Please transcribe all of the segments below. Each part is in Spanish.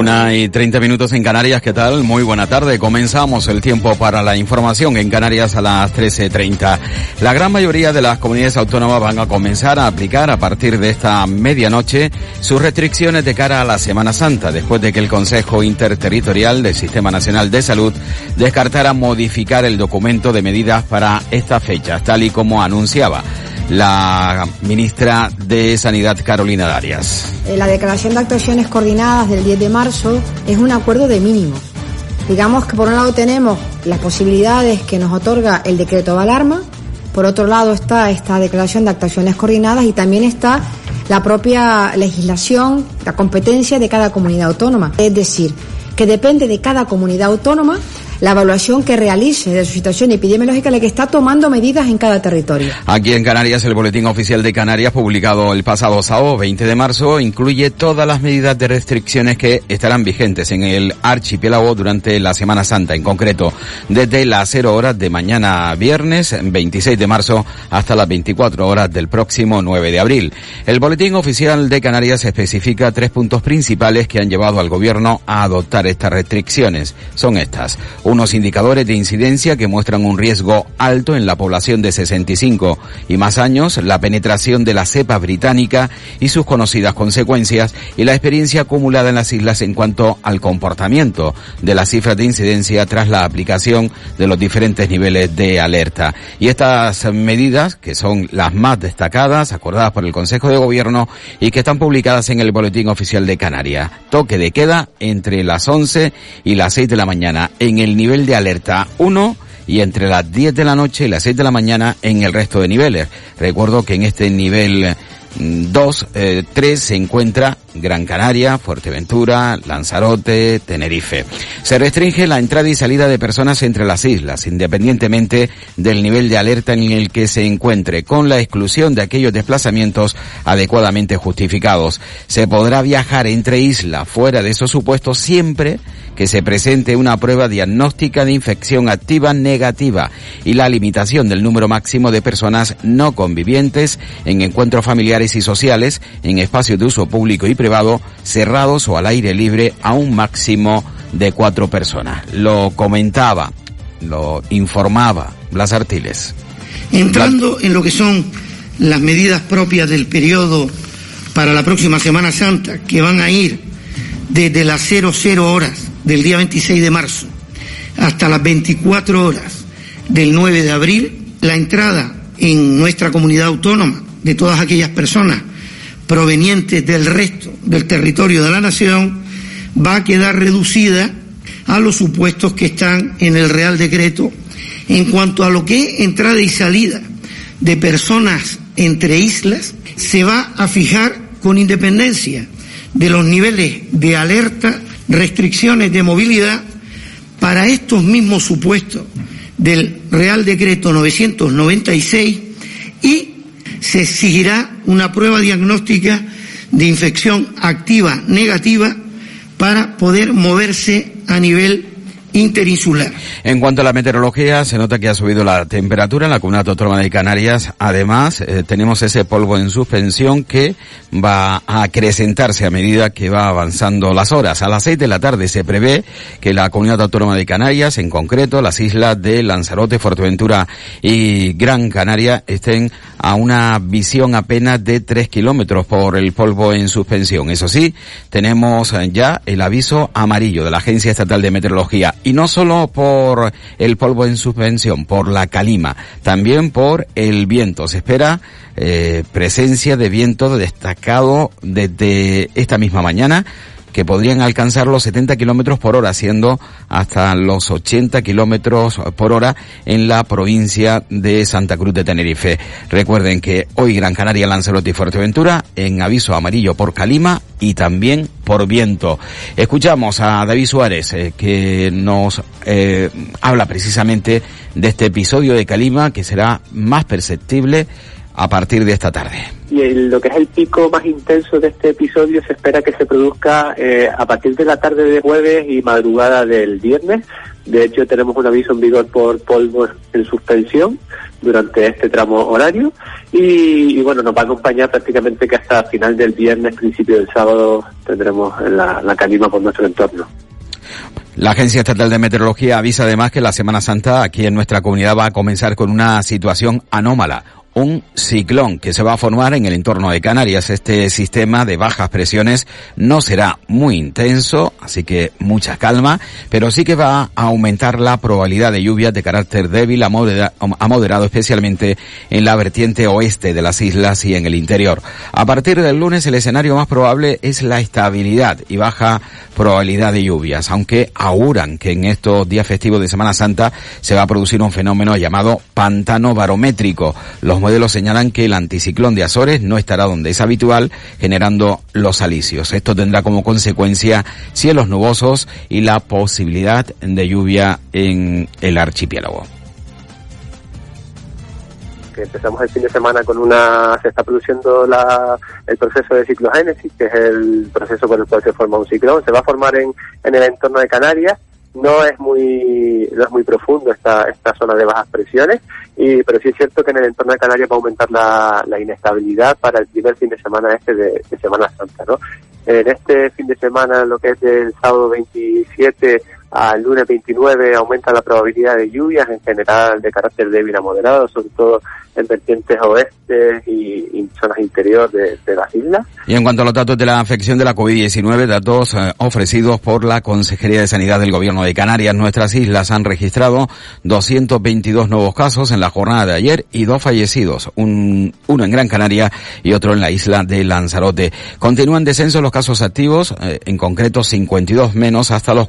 Una y treinta minutos en Canarias, ¿qué tal? Muy buena tarde. Comenzamos el tiempo para la información en Canarias a las 13.30. La gran mayoría de las comunidades autónomas van a comenzar a aplicar a partir de esta medianoche sus restricciones de cara a la Semana Santa, después de que el Consejo Interterritorial del Sistema Nacional de Salud descartara modificar el documento de medidas para estas fechas, tal y como anunciaba la ministra de Sanidad Carolina Darias. Eh, La declaración de actuaciones coordinadas del 10 de marzo es un acuerdo de mínimos. Digamos que por un lado tenemos las posibilidades que nos otorga el decreto de alarma, por otro lado está esta declaración de actuaciones coordinadas y también está la propia legislación, la competencia de cada comunidad autónoma. Es decir, que depende de cada comunidad autónoma la evaluación que realice de su situación epidemiológica la que está tomando medidas en cada territorio. Aquí en Canarias, el Boletín Oficial de Canarias, publicado el pasado sábado 20 de marzo, incluye todas las medidas de restricciones que estarán vigentes en el archipiélago durante la Semana Santa, en concreto, desde las 0 horas de mañana viernes 26 de marzo hasta las 24 horas del próximo 9 de abril. El Boletín Oficial de Canarias especifica tres puntos principales que han llevado al gobierno a adoptar estas restricciones. Son estas unos indicadores de incidencia que muestran un riesgo alto en la población de 65 y más años, la penetración de la cepa británica y sus conocidas consecuencias y la experiencia acumulada en las islas en cuanto al comportamiento de las cifras de incidencia tras la aplicación de los diferentes niveles de alerta. Y estas medidas, que son las más destacadas, acordadas por el Consejo de Gobierno y que están publicadas en el Boletín Oficial de Canarias. Toque de queda entre las 11 y las 6 de la mañana en el nivel de alerta 1 y entre las 10 de la noche y las 6 de la mañana en el resto de niveles. Recuerdo que en este nivel 2, 3 se encuentra Gran Canaria, Fuerteventura, Lanzarote, Tenerife. Se restringe la entrada y salida de personas entre las islas, independientemente del nivel de alerta en el que se encuentre, con la exclusión de aquellos desplazamientos adecuadamente justificados. Se podrá viajar entre islas fuera de esos supuestos siempre que se presente una prueba diagnóstica de infección activa negativa y la limitación del número máximo de personas no convivientes en encuentros familiares y sociales en espacios de uso público y privado cerrados o al aire libre a un máximo de cuatro personas. Lo comentaba, lo informaba Blas Artiles. Entrando en lo que son las medidas propias del periodo para la próxima Semana Santa, que van a ir desde las 00 horas del día 26 de marzo hasta las 24 horas del 9 de abril, la entrada en nuestra comunidad autónoma de todas aquellas personas provenientes del resto del territorio de la nación va a quedar reducida a los supuestos que están en el Real Decreto en cuanto a lo que es entrada y salida de personas entre islas, se va a fijar con independencia de los niveles de alerta, restricciones de movilidad para estos mismos supuestos del Real Decreto 996 y se exigirá una prueba diagnóstica de infección activa negativa para poder moverse a nivel interinsular. En cuanto a la meteorología, se nota que ha subido la temperatura en la comunidad autónoma de Canarias. Además, eh, tenemos ese polvo en suspensión que va a acrecentarse a medida que va avanzando las horas. A las seis de la tarde se prevé que la comunidad autónoma de Canarias, en concreto las islas de Lanzarote, Fuerteventura y Gran Canaria, estén a una visión apenas de tres kilómetros por el polvo en suspensión. Eso sí, tenemos ya el aviso amarillo de la Agencia Estatal de Meteorología Y no solo por el polvo en suspensión, por la calima, también por el viento. Se espera eh, presencia de viento destacado desde esta misma mañana que podrían alcanzar los 70 kilómetros por hora, siendo hasta los 80 kilómetros por hora en la provincia de Santa Cruz de Tenerife. Recuerden que hoy Gran Canaria, Lanzarote y Fuerteventura en aviso amarillo por calima y también por viento. Escuchamos a David Suárez eh, que nos eh, habla precisamente de este episodio de calima que será más perceptible a partir de esta tarde. Y el- lo que es el pico más intenso de este episodio se espera que se produzca eh, a partir de la tarde de jueves y madrugada del viernes. De hecho, tenemos un aviso en vigor por polvo en suspensión durante este tramo horario y, y bueno, nos va a acompañar prácticamente que hasta final del viernes, principio del sábado, tendremos la, la calima por nuestro entorno. La Agencia Estatal de Meteorología avisa además que la Semana Santa aquí en nuestra comunidad va a comenzar con una situación anómala. Un ciclón que se va a formar en el entorno de Canarias. Este sistema de bajas presiones no será muy intenso, así que mucha calma, pero sí que va a aumentar la probabilidad de lluvias de carácter débil a, modera- a moderado, especialmente en la vertiente oeste de las islas y en el interior. A partir del lunes el escenario más probable es la estabilidad y baja probabilidad de lluvias, aunque auguran que en estos días festivos de Semana Santa se va a producir un fenómeno llamado pantano barométrico. Los modelos señalan que el anticiclón de Azores no estará donde es habitual, generando los alisios. Esto tendrá como consecuencia cielos nubosos y la posibilidad de lluvia en el archipiélago. empezamos el fin de semana con una se está produciendo la, el proceso de ciclogénesis que es el proceso por el cual se forma un ciclón se va a formar en, en el entorno de Canarias no es muy no es muy profundo esta esta zona de bajas presiones y pero sí es cierto que en el entorno de Canarias va a aumentar la, la inestabilidad para el primer fin de semana este de, de Semana Santa no en este fin de semana lo que es del sábado 27 al lunes 29 aumenta la probabilidad de lluvias en general de carácter débil a moderado, sobre todo en vertientes oeste y, y zonas interiores de, de las islas. Y en cuanto a los datos de la afección de la COVID-19, datos eh, ofrecidos por la Consejería de Sanidad del Gobierno de Canarias, nuestras islas han registrado 222 nuevos casos en la jornada de ayer y dos fallecidos, un, uno en Gran Canaria y otro en la isla de Lanzarote. Continúan descenso los casos activos, eh, en concreto 52 menos hasta los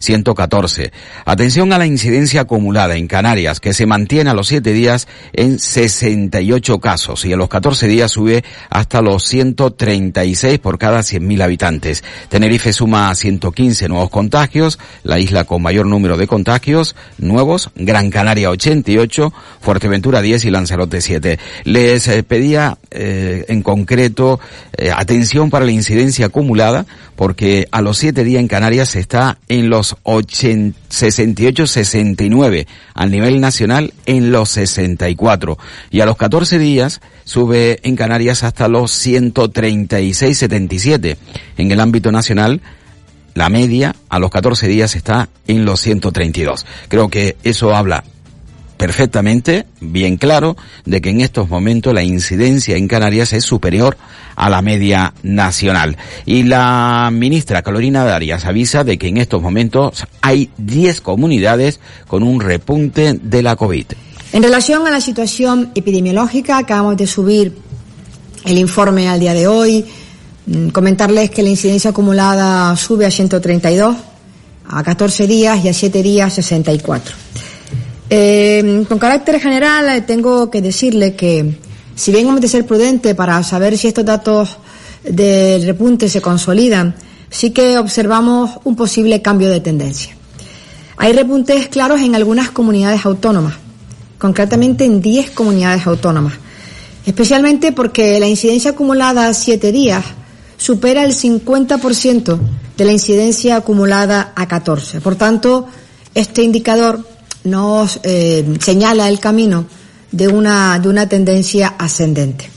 4.114. Atención a la incidencia acumulada en Canarias, que se mantiene a los 7 días en 68 casos y a los 14 días sube hasta los 136 por cada 100.000 habitantes. Tenerife suma 115 nuevos contagios, la isla con mayor número de contagios nuevos, Gran Canaria 88, Fuerteventura 10 y Lanzarote 7. Les eh, pedía eh, en concreto eh, atención para la incidencia acumulada porque a los 7 días en Canarias está en los 68-69, a nivel nacional en los 64 y a los 14 días sube en Canarias hasta los 136-77. En el ámbito nacional la media a los 14 días está en los 132. Creo que eso habla perfectamente, bien claro, de que en estos momentos la incidencia en Canarias es superior a la media nacional. Y la ministra Carolina Darias avisa de que en estos momentos hay 10 comunidades con un repunte de la COVID. En relación a la situación epidemiológica, acabamos de subir el informe al día de hoy. Mm, Comentarles que la incidencia acumulada sube a 132, a 14 días y a 7 días 64. Eh, con carácter general, eh, tengo que decirle que, si bien hemos de ser prudentes para saber si estos datos del repunte se consolidan, sí que observamos un posible cambio de tendencia. Hay repuntes claros en algunas comunidades autónomas, concretamente en 10 comunidades autónomas, especialmente porque la incidencia acumulada a 7 días supera el 50% de la incidencia acumulada a 14. Por tanto, este indicador nos eh, señala el camino de una, de una tendencia ascendente.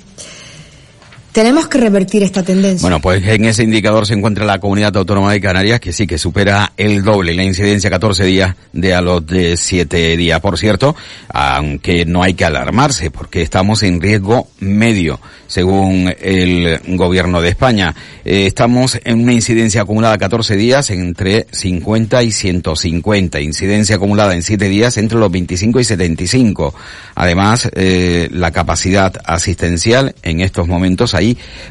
Tenemos que revertir esta tendencia. Bueno, pues en ese indicador se encuentra la comunidad autónoma de Canarias, que sí que supera el doble, la incidencia 14 días de a los de 7 días. Por cierto, aunque no hay que alarmarse, porque estamos en riesgo medio, según el gobierno de España. Eh, estamos en una incidencia acumulada 14 días entre 50 y 150. Incidencia acumulada en 7 días entre los 25 y 75. Además, eh, la capacidad asistencial en estos momentos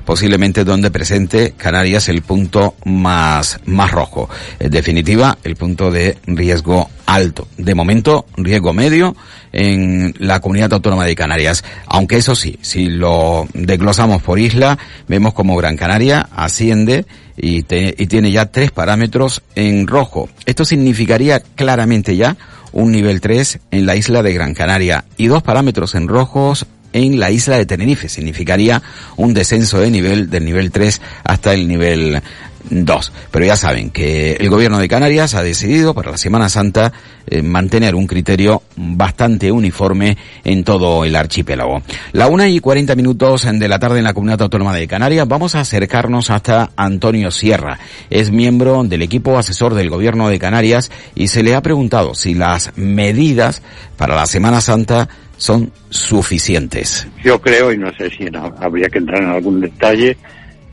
posiblemente donde presente Canarias el punto más, más rojo. En definitiva, el punto de riesgo alto. De momento, riesgo medio en la comunidad autónoma de Canarias. Aunque eso sí, si lo desglosamos por isla, vemos como Gran Canaria asciende y, y tiene ya tres parámetros en rojo. Esto significaría claramente ya un nivel 3 en la isla de Gran Canaria y dos parámetros en rojos en la isla de Tenerife. Significaría un descenso de nivel del nivel 3 hasta el nivel 2. Pero ya saben que el gobierno de Canarias ha decidido para la Semana Santa eh, mantener un criterio bastante uniforme en todo el archipiélago. La una y 40 minutos de la tarde en la Comunidad Autónoma de Canarias vamos a acercarnos hasta Antonio Sierra. Es miembro del equipo asesor del gobierno de Canarias y se le ha preguntado si las medidas para la Semana Santa son suficientes. Yo creo, y no sé si habría que entrar en algún detalle,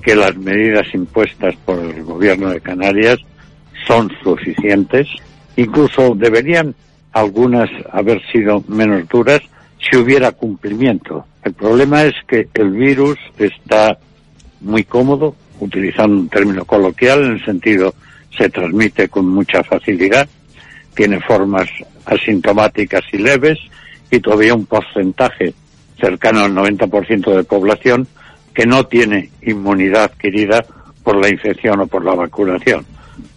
que las medidas impuestas por el gobierno de Canarias son suficientes. Incluso deberían algunas haber sido menos duras si hubiera cumplimiento. El problema es que el virus está muy cómodo, utilizando un término coloquial, en el sentido se transmite con mucha facilidad, tiene formas asintomáticas y leves y todavía un porcentaje cercano al 90% de población que no tiene inmunidad adquirida por la infección o por la vacunación.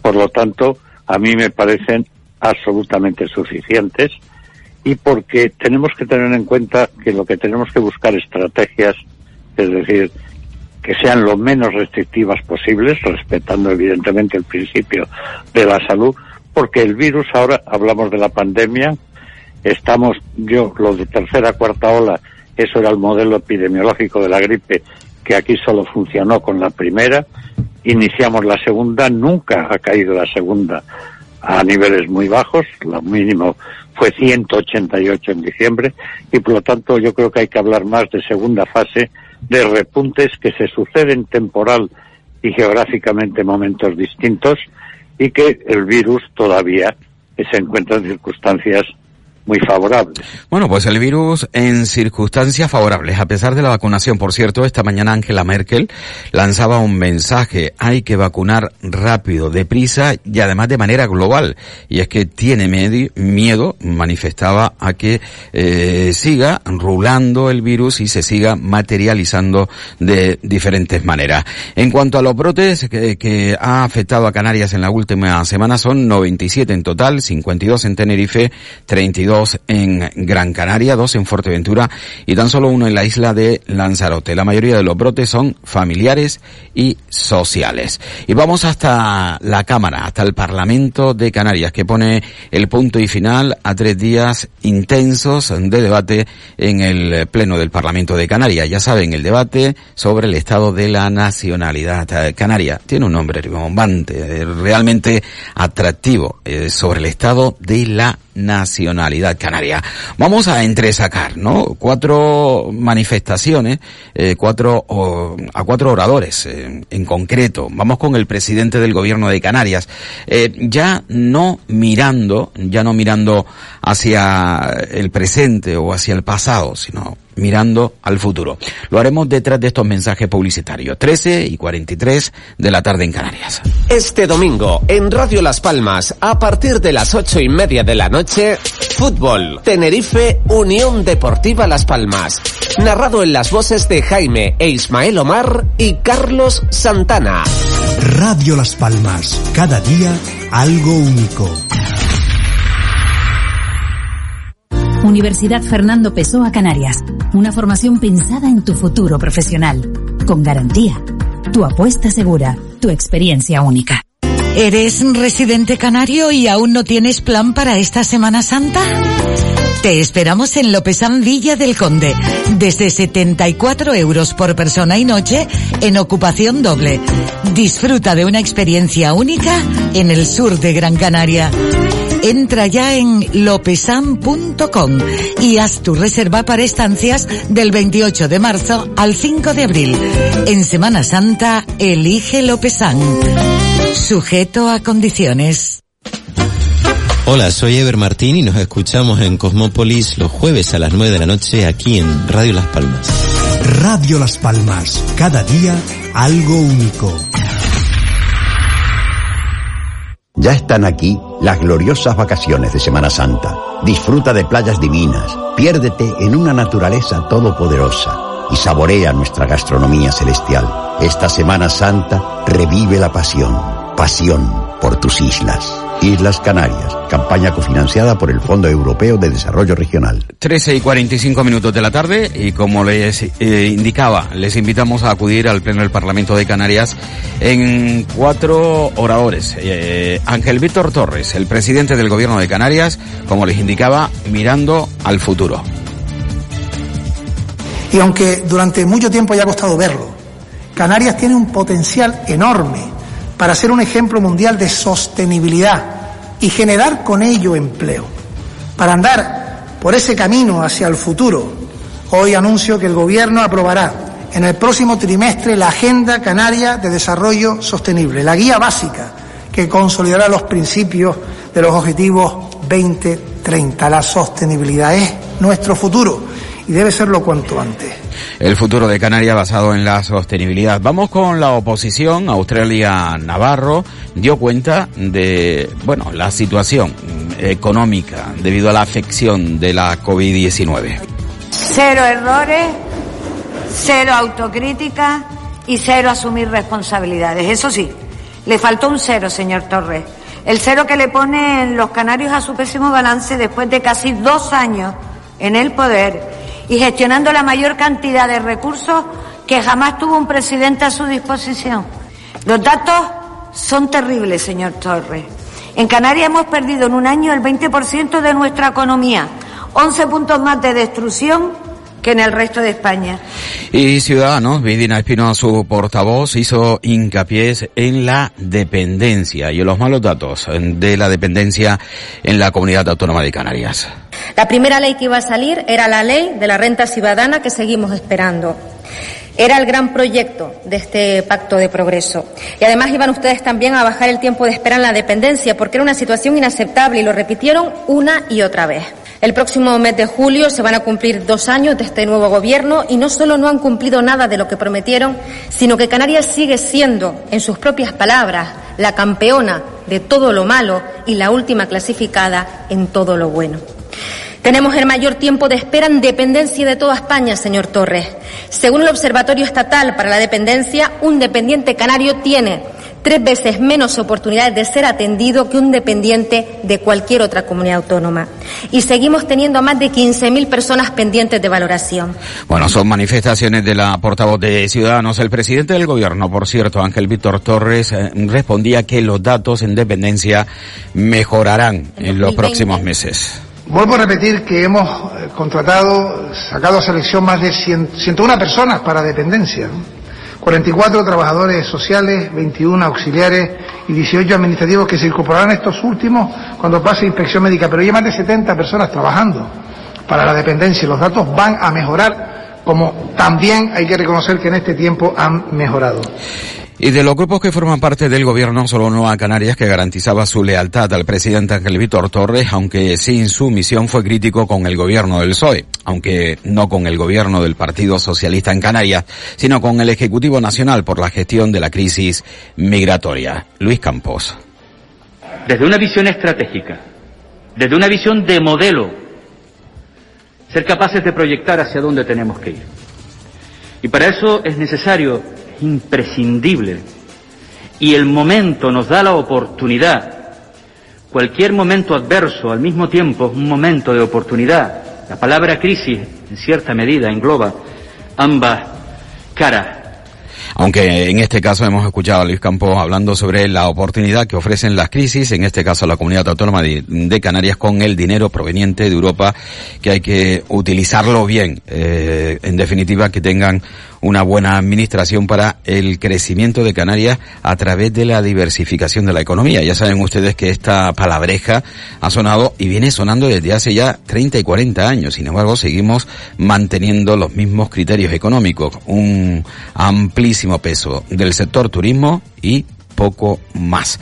Por lo tanto, a mí me parecen absolutamente suficientes y porque tenemos que tener en cuenta que lo que tenemos que buscar estrategias, es decir, que sean lo menos restrictivas posibles, respetando evidentemente el principio de la salud, porque el virus ahora hablamos de la pandemia, estamos yo lo de tercera cuarta ola, eso era el modelo epidemiológico de la gripe que aquí solo funcionó con la primera, iniciamos la segunda, nunca ha caído la segunda a niveles muy bajos, lo mínimo fue 188 en diciembre y por lo tanto yo creo que hay que hablar más de segunda fase de repuntes que se suceden temporal y geográficamente en momentos distintos y que el virus todavía se encuentra en circunstancias muy favorables. Bueno, pues el virus en circunstancias favorables, a pesar de la vacunación. Por cierto, esta mañana Angela Merkel lanzaba un mensaje, hay que vacunar rápido, deprisa y además de manera global. Y es que tiene miedo, manifestaba, a que eh, siga rulando el virus y se siga materializando de diferentes maneras. En cuanto a los brotes que, que ha afectado a Canarias en la última semana, son 97 en total, 52 en Tenerife, 32 dos en Gran Canaria, dos en Fuerteventura y tan solo uno en la isla de Lanzarote. La mayoría de los brotes son familiares y sociales. Y vamos hasta la Cámara, hasta el Parlamento de Canarias, que pone el punto y final a tres días intensos de debate en el Pleno del Parlamento de Canarias. Ya saben, el debate sobre el estado de la nacionalidad canaria. Tiene un nombre rimbombante, realmente atractivo, eh, sobre el estado de la nacionalidad canaria. Vamos a entresacar, ¿no? Cuatro manifestaciones, eh, cuatro a cuatro oradores eh, en concreto. Vamos con el presidente del gobierno de Canarias, eh, ya no mirando, ya no mirando hacia el presente o hacia el pasado, sino mirando al futuro. Lo haremos detrás de estos mensajes publicitarios. 13 y 43 de la tarde en Canarias. Este domingo, en Radio Las Palmas, a partir de las ocho y media de la noche, fútbol, Tenerife, Unión Deportiva Las Palmas. Narrado en las voces de Jaime e Ismael Omar y Carlos Santana. Radio Las Palmas, cada día algo único. Universidad Fernando Pessoa Canarias. Una formación pensada en tu futuro profesional. Con garantía. Tu apuesta segura. Tu experiencia única. ¿Eres residente canario y aún no tienes plan para esta Semana Santa? Te esperamos en Lopezán Villa del Conde, desde 74 euros por persona y noche en ocupación doble. Disfruta de una experiencia única en el sur de Gran Canaria. Entra ya en lopesan.com y haz tu reserva para estancias del 28 de marzo al 5 de abril. En Semana Santa, elige Lopesan. Sujeto a condiciones. Hola, soy Ever Martín y nos escuchamos en Cosmópolis los jueves a las 9 de la noche aquí en Radio Las Palmas. Radio Las Palmas, cada día algo único. Ya están aquí las gloriosas vacaciones de Semana Santa. Disfruta de playas divinas, piérdete en una naturaleza todopoderosa y saborea nuestra gastronomía celestial. Esta Semana Santa revive la pasión, pasión por tus islas. Islas Canarias, campaña cofinanciada por el Fondo Europeo de Desarrollo Regional. 13 y 45 minutos de la tarde y como les eh, indicaba, les invitamos a acudir al Pleno del Parlamento de Canarias en cuatro oradores. Eh, Ángel Víctor Torres, el presidente del Gobierno de Canarias, como les indicaba, mirando al futuro. Y aunque durante mucho tiempo haya costado verlo, Canarias tiene un potencial enorme para ser un ejemplo mundial de sostenibilidad y generar con ello empleo. Para andar por ese camino hacia el futuro, hoy anuncio que el Gobierno aprobará en el próximo trimestre la Agenda Canaria de Desarrollo Sostenible, la guía básica que consolidará los principios de los Objetivos 2030. La sostenibilidad es nuestro futuro y debe serlo cuanto antes. El futuro de Canarias basado en la sostenibilidad. Vamos con la oposición. Australia Navarro dio cuenta de, bueno, la situación económica debido a la afección de la COVID-19. Cero errores, cero autocrítica y cero asumir responsabilidades. Eso sí, le faltó un cero, señor Torres. El cero que le ponen los canarios a su pésimo balance después de casi dos años en el poder y gestionando la mayor cantidad de recursos que jamás tuvo un presidente a su disposición. Los datos son terribles, señor Torres. En Canarias hemos perdido en un año el 20% de nuestra economía, 11 puntos más de destrucción que en el resto de España. Y Ciudadanos, Vidina Espino, su portavoz, hizo hincapié en la dependencia y en los malos datos de la dependencia en la comunidad autónoma de Canarias. La primera ley que iba a salir era la ley de la renta ciudadana que seguimos esperando. Era el gran proyecto de este pacto de progreso. Y además iban ustedes también a bajar el tiempo de espera en la dependencia porque era una situación inaceptable y lo repitieron una y otra vez. El próximo mes de julio se van a cumplir dos años de este nuevo gobierno y no solo no han cumplido nada de lo que prometieron, sino que Canarias sigue siendo, en sus propias palabras, la campeona de todo lo malo y la última clasificada en todo lo bueno. Tenemos el mayor tiempo de espera en dependencia de toda España, señor Torres. Según el Observatorio Estatal para la Dependencia, un dependiente canario tiene tres veces menos oportunidades de ser atendido que un dependiente de cualquier otra comunidad autónoma. Y seguimos teniendo a más de 15.000 personas pendientes de valoración. Bueno, son manifestaciones de la portavoz de Ciudadanos. El presidente del gobierno, por cierto, Ángel Víctor Torres, eh, respondía que los datos en dependencia mejorarán en los próximos meses. Vuelvo a repetir que hemos eh, contratado, sacado a selección más de 100, 101 personas para dependencia. ¿no? 44 trabajadores sociales, 21 auxiliares y 18 administrativos que se incorporarán estos últimos cuando pase inspección médica, pero hay más de 70 personas trabajando para la dependencia. Los datos van a mejorar, como también hay que reconocer que en este tiempo han mejorado. Y de los grupos que forman parte del gobierno, solo Nueva Canarias, que garantizaba su lealtad al presidente Ángel Víctor Torres, aunque sin su misión fue crítico con el gobierno del PSOE, aunque no con el gobierno del Partido Socialista en Canarias, sino con el Ejecutivo Nacional por la gestión de la crisis migratoria. Luis Campos. Desde una visión estratégica, desde una visión de modelo, ser capaces de proyectar hacia dónde tenemos que ir. Y para eso es necesario imprescindible y el momento nos da la oportunidad. Cualquier momento adverso al mismo tiempo es un momento de oportunidad. La palabra crisis en cierta medida engloba ambas caras. Aunque en este caso hemos escuchado a Luis Campos hablando sobre la oportunidad que ofrecen las crisis, en este caso la comunidad autónoma de, Canarias con el dinero proveniente de Europa, que hay que utilizarlo bien. Eh, en definitiva, que tengan una buena administración para el crecimiento de Canarias a través de la diversificación de la economía. Ya saben ustedes que esta palabreja ha sonado y viene sonando desde hace ya 30 y 40 años. Sin embargo, seguimos manteniendo los mismos criterios económicos, un amplísimo peso del sector turismo y poco más.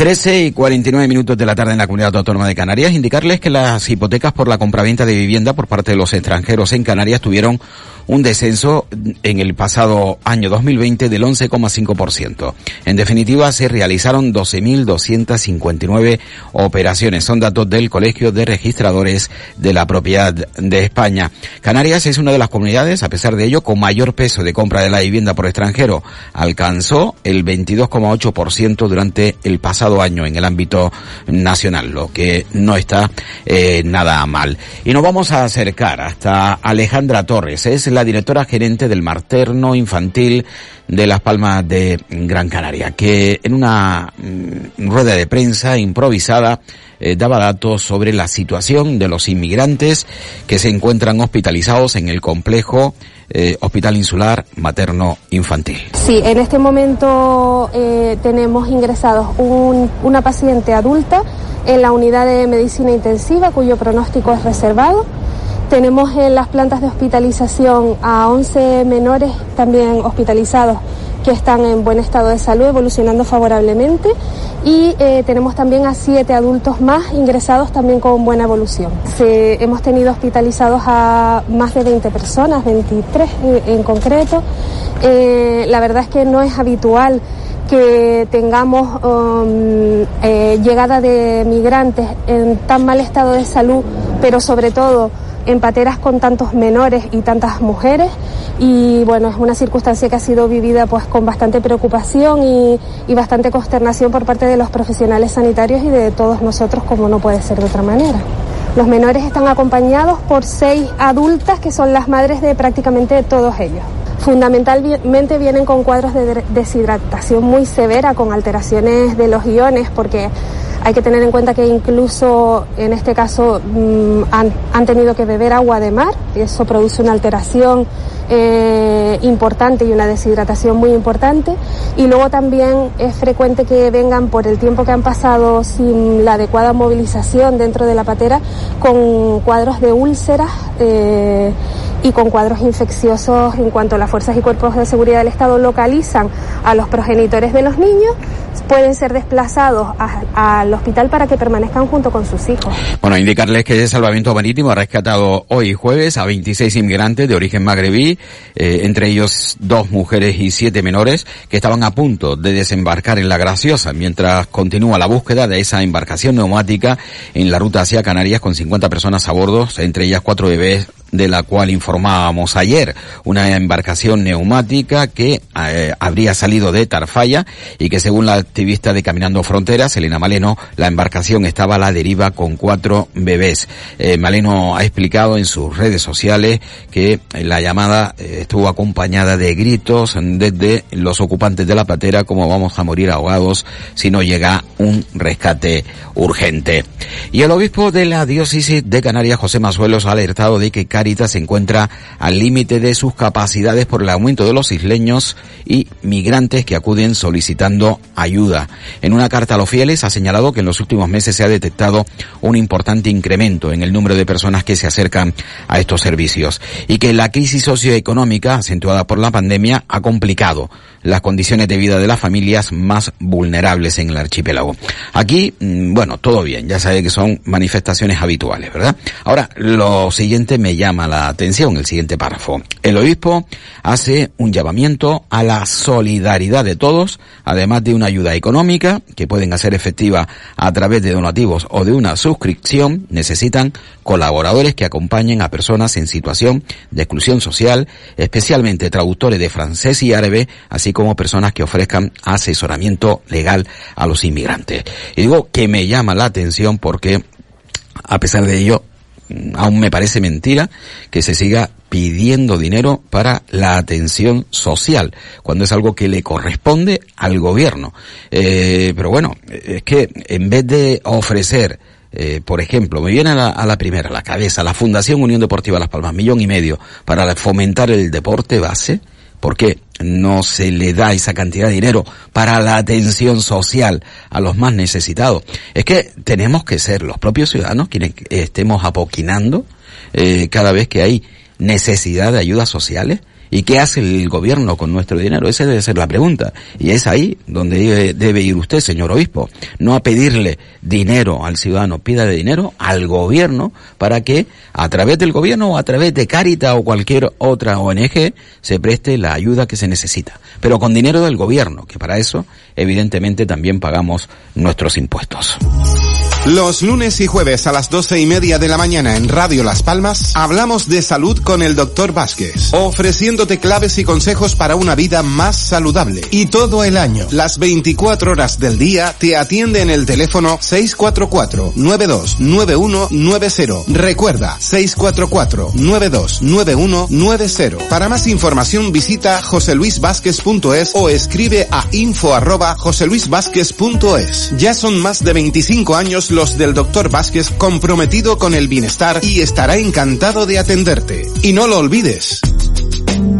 13 y 49 minutos de la tarde en la Comunidad Autónoma de Canarias. Indicarles que las hipotecas por la compraventa de vivienda por parte de los extranjeros en Canarias tuvieron un descenso en el pasado año 2020 del 11,5%. En definitiva, se realizaron 12.259 operaciones. Son datos del Colegio de Registradores de la Propiedad de España. Canarias es una de las comunidades, a pesar de ello, con mayor peso de compra de la vivienda por extranjero. Alcanzó el 22,8% durante el pasado año en el ámbito nacional, lo que no está eh, nada mal. Y nos vamos a acercar hasta Alejandra Torres. Es la directora gerente del materno infantil de Las Palmas de Gran Canaria, que en una mm, rueda de prensa improvisada eh, daba datos sobre la situación de los inmigrantes que se encuentran hospitalizados en el complejo eh, Hospital Insular Materno Infantil. Sí, en este momento eh, tenemos ingresados un- una paciente adulta en la unidad de medicina intensiva cuyo pronóstico es reservado. Tenemos en las plantas de hospitalización a 11 menores también hospitalizados que están en buen estado de salud, evolucionando favorablemente. Y eh, tenemos también a siete adultos más ingresados también con buena evolución. Hemos tenido hospitalizados a más de 20 personas, 23 en, en concreto. Eh, la verdad es que no es habitual que tengamos um, eh, llegada de migrantes en tan mal estado de salud, pero sobre todo en pateras con tantos menores y tantas mujeres. Y bueno, es una circunstancia que ha sido vivida pues con bastante preocupación y, y bastante consternación por parte de los profesionales sanitarios y de todos nosotros, como no puede ser de otra manera. Los menores están acompañados por seis adultas que son las madres de prácticamente todos ellos. Fundamentalmente vienen con cuadros de de- deshidratación muy severa, con alteraciones de los iones, porque hay que tener en cuenta que incluso en este caso mm, han, tenido que beber agua de mar, y eso produce una alteración eh, importante y una deshidratación muy importante. Y luego también es frecuente que vengan por el tiempo que han pasado sin la adecuada movilización dentro de la patera con cuadros de úlceras. eh, y con cuadros infecciosos en cuanto las fuerzas y cuerpos de seguridad del Estado localizan a los progenitores de los niños, pueden ser desplazados al hospital para que permanezcan junto con sus hijos. Bueno, indicarles que el Salvamento Marítimo ha rescatado hoy jueves a 26 inmigrantes de origen magrebí, eh, entre ellos dos mujeres y siete menores, que estaban a punto de desembarcar en La Graciosa, mientras continúa la búsqueda de esa embarcación neumática en la ruta hacia Canarias con 50 personas a bordo, entre ellas cuatro bebés de la cual informábamos ayer, una embarcación neumática que eh, habría salido de Tarfaya y que según la activista de Caminando Fronteras, Elena Maleno, la embarcación estaba a la deriva con cuatro bebés. Eh, Maleno ha explicado en sus redes sociales que la llamada eh, estuvo acompañada de gritos desde los ocupantes de la patera como vamos a morir ahogados si no llega un rescate urgente. Y el obispo de la diócesis de Canarias, José Mazuelos, ha alertado de que Cáritas se encuentra al límite de sus capacidades por el aumento de los isleños y migrantes que acuden solicitando ayuda. En una carta a los fieles ha señalado que en los últimos meses se ha detectado un importante incremento en el número de personas que se acercan a estos servicios y que la crisis socioeconómica acentuada por la pandemia ha complicado las condiciones de vida de las familias más vulnerables en el archipiélago. Aquí, mm, bueno, todo bien, ya sabe que son manifestaciones habituales, ¿verdad? Ahora, lo siguiente me llama la atención, el siguiente párrafo. El obispo hace un llamamiento a la solidaridad de todos, además de una ayuda económica que pueden hacer efectiva a través de donativos o de una suscripción, necesitan colaboradores que acompañen a personas en situación de exclusión social, especialmente traductores de francés y árabe, así como personas que ofrezcan asesoramiento legal a los inmigrantes. Y digo que me llama la atención porque, a pesar de ello, mm, aún me parece mentira que se siga pidiendo dinero para la atención social, cuando es algo que le corresponde al gobierno. Eh, pero bueno, es que en vez de ofrecer eh, por ejemplo, me viene a la, primera, la cabeza, la Fundación Unión Deportiva Las Palmas, millón y medio para fomentar el deporte base. ¿Por qué no se le da esa cantidad de dinero para la atención social a los más necesitados? Es que tenemos que ser los propios ciudadanos quienes estemos apoquinando eh, cada vez que hay necesidad de ayudas sociales ¿Y qué hace el gobierno con nuestro dinero? Esa debe ser la pregunta. Y es ahí donde debe, ir usted, señor obispo. No a pedirle dinero al ciudadano, pídale dinero al gobierno para que a través del gobierno o a través de Carita o cualquier otra ONG se preste la ayuda que se necesita. Pero con dinero del gobierno, que para eso evidentemente también pagamos nuestros impuestos. Los lunes y jueves a las doce y media de la mañana en Radio Las Palmas hablamos de salud con el doctor Vázquez, ofreciéndote claves y consejos para una vida más saludable. Y todo el año, las 24 horas del día, te atiende en el teléfono 644-929190. Recuerda, 644-929190. Para más información visita joseluisvázquez.es o escribe a info arroba joseluisvázquez.es. Ya son más de 25 años los del Dr. Vázquez comprometido con el bienestar y estará encantado de atenderte. Y no lo olvides.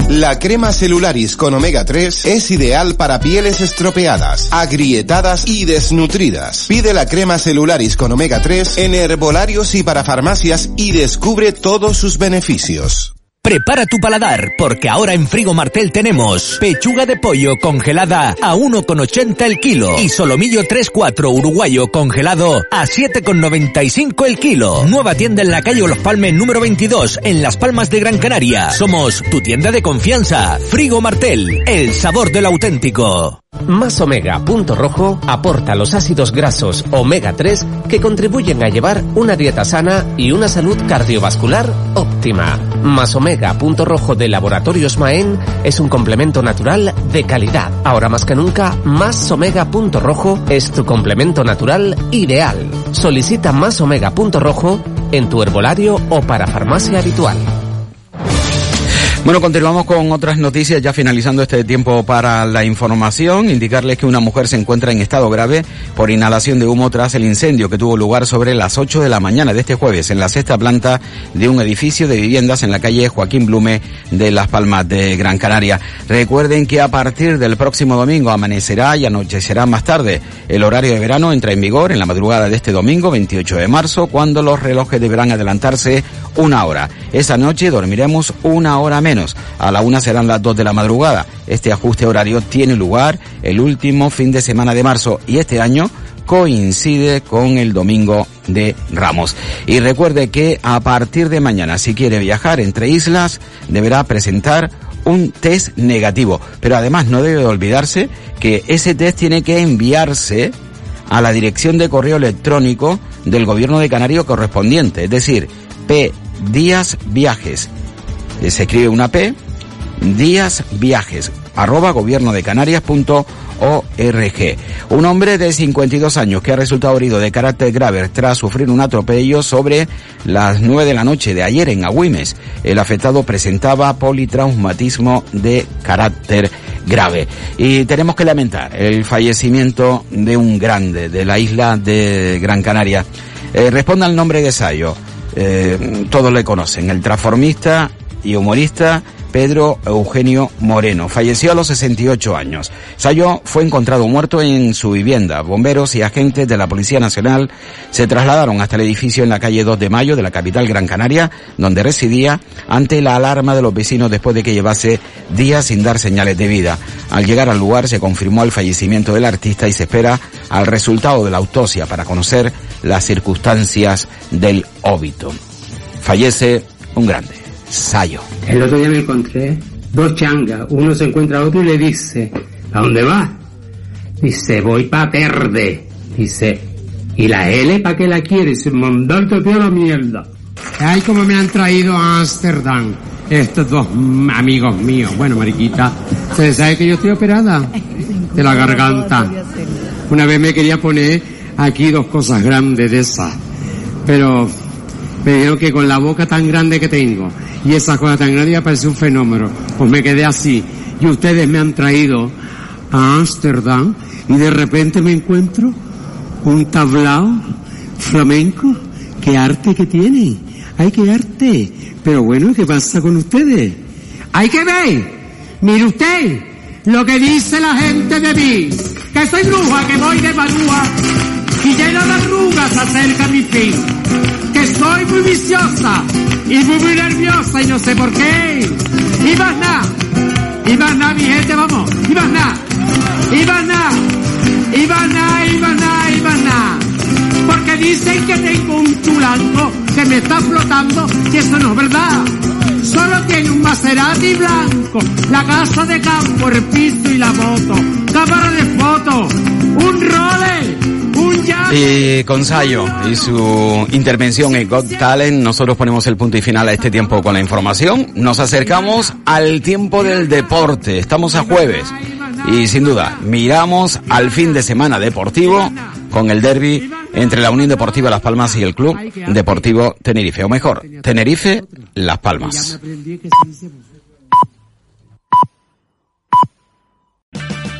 La crema celularis con omega 3 es ideal para pieles estropeadas, agrietadas y desnutridas. Pide la crema celularis con omega 3 en herbolarios y para farmacias y descubre todos sus beneficios. Prepara tu paladar, porque ahora en Frigo Martel tenemos pechuga de pollo congelada a 1,80 el kilo y solomillo 3-4 uruguayo congelado a 7,95 el kilo. Nueva tienda en la calle Los Palmes número 22 en Las Palmas de Gran Canaria. Somos tu tienda de confianza. Frigo Martel, el sabor del auténtico. Más Omega Punto Rojo aporta los ácidos grasos omega 3 que contribuyen a llevar una dieta sana y una salud cardiovascular óptima. Más Omega Punto Rojo de Laboratorios Maen es un complemento natural de calidad. Ahora más que nunca, Más Omega Punto Rojo es tu complemento natural ideal. Solicita Más Omega Punto Rojo en tu herbolario o para farmacia habitual. Bueno, continuamos con otras noticias, ya finalizando este tiempo para la información. Indicarles que una mujer se encuentra en estado grave por inhalación de humo tras el incendio que tuvo lugar sobre las 8 de la mañana de este jueves en la sexta planta de un edificio de viviendas en la calle Joaquín Blume de Las Palmas de Gran Canaria. Recuerden que a partir del próximo domingo amanecerá y anochecerá más tarde. El horario de verano entra en vigor en la madrugada de este domingo, 28 de marzo, cuando los relojes deberán adelantarse una hora. Esa noche dormiremos una hora menos. A la una serán las dos de la madrugada. Este ajuste horario tiene lugar el último fin de semana de marzo y este año coincide con el domingo de Ramos. Y recuerde que a partir de mañana, si quiere viajar entre islas, deberá presentar un test negativo. Pero además no debe olvidarse que ese test tiene que enviarse a la dirección de correo electrónico del gobierno de Canario correspondiente, es decir, P Díaz Viajes se escribe una P, Díaz Viajes, arroba gobierno de Un hombre de 52 años que ha resultado herido de carácter grave tras sufrir un atropello sobre las 9 de la noche de ayer en Agüimes. El afectado presentaba politraumatismo de carácter grave. Y tenemos que lamentar el fallecimiento de un grande de la isla de Gran Canaria. Eh, responda al nombre de Sayo. Eh, todos le conocen, el transformista y humorista Pedro Eugenio Moreno. Falleció a los 68 años. Sayo fue encontrado muerto en su vivienda. Bomberos y agentes de la Policía Nacional se trasladaron hasta el edificio en la calle 2 de Mayo de la capital Gran Canaria, donde residía, ante la alarma de los vecinos después de que llevase días sin dar señales de vida. Al llegar al lugar se confirmó el fallecimiento del artista y se espera al resultado de la autopsia para conocer las circunstancias del óbito. Fallece un grande. Sayo. El otro día me encontré dos changas. Uno se encuentra a otro y le dice, ¿a dónde va? Dice, voy pa' verde. Dice, ¿y la L para qué la quieres? Mandarte a la mierda. Ay, como me han traído a Ámsterdam estos dos amigos míos. Bueno, mariquita, ¿se sabe que yo estoy operada? De la garganta. Una vez me quería poner aquí dos cosas grandes de esas. Pero Me dijeron que con la boca tan grande que tengo y esa cosa tan grande ya parece un fenómeno. Pues me quedé así. Y ustedes me han traído a Ámsterdam y de repente me encuentro un tablao flamenco. ¡Qué arte que tiene! ¡Ay, qué arte! Pero bueno, ¿qué pasa con ustedes? ¡Hay que ver! Mire usted lo que dice la gente de mí. Que soy bruja, que voy de madúa y lleno de arrugas acerca mi fin. Que soy muy viciosa y muy, muy nerviosa y no sé por qué. Y más nada, y más nada, mi gente, vamos, y más nada, y más nada, y más nada, y más nada, y más nada. Porque dicen que tengo un chulanco que me está flotando y eso no es verdad. Solo tiene un Maserati blanco, la casa de campo, el piso y la moto, cámara de foto, un role. Y con Sayo y su intervención en Got Talent, nosotros ponemos el punto y final a este tiempo con la información. Nos acercamos al tiempo del deporte. Estamos a jueves. Y sin duda, miramos al fin de semana deportivo con el derby entre la Unión Deportiva Las Palmas y el Club Deportivo Tenerife. O mejor, Tenerife Las Palmas.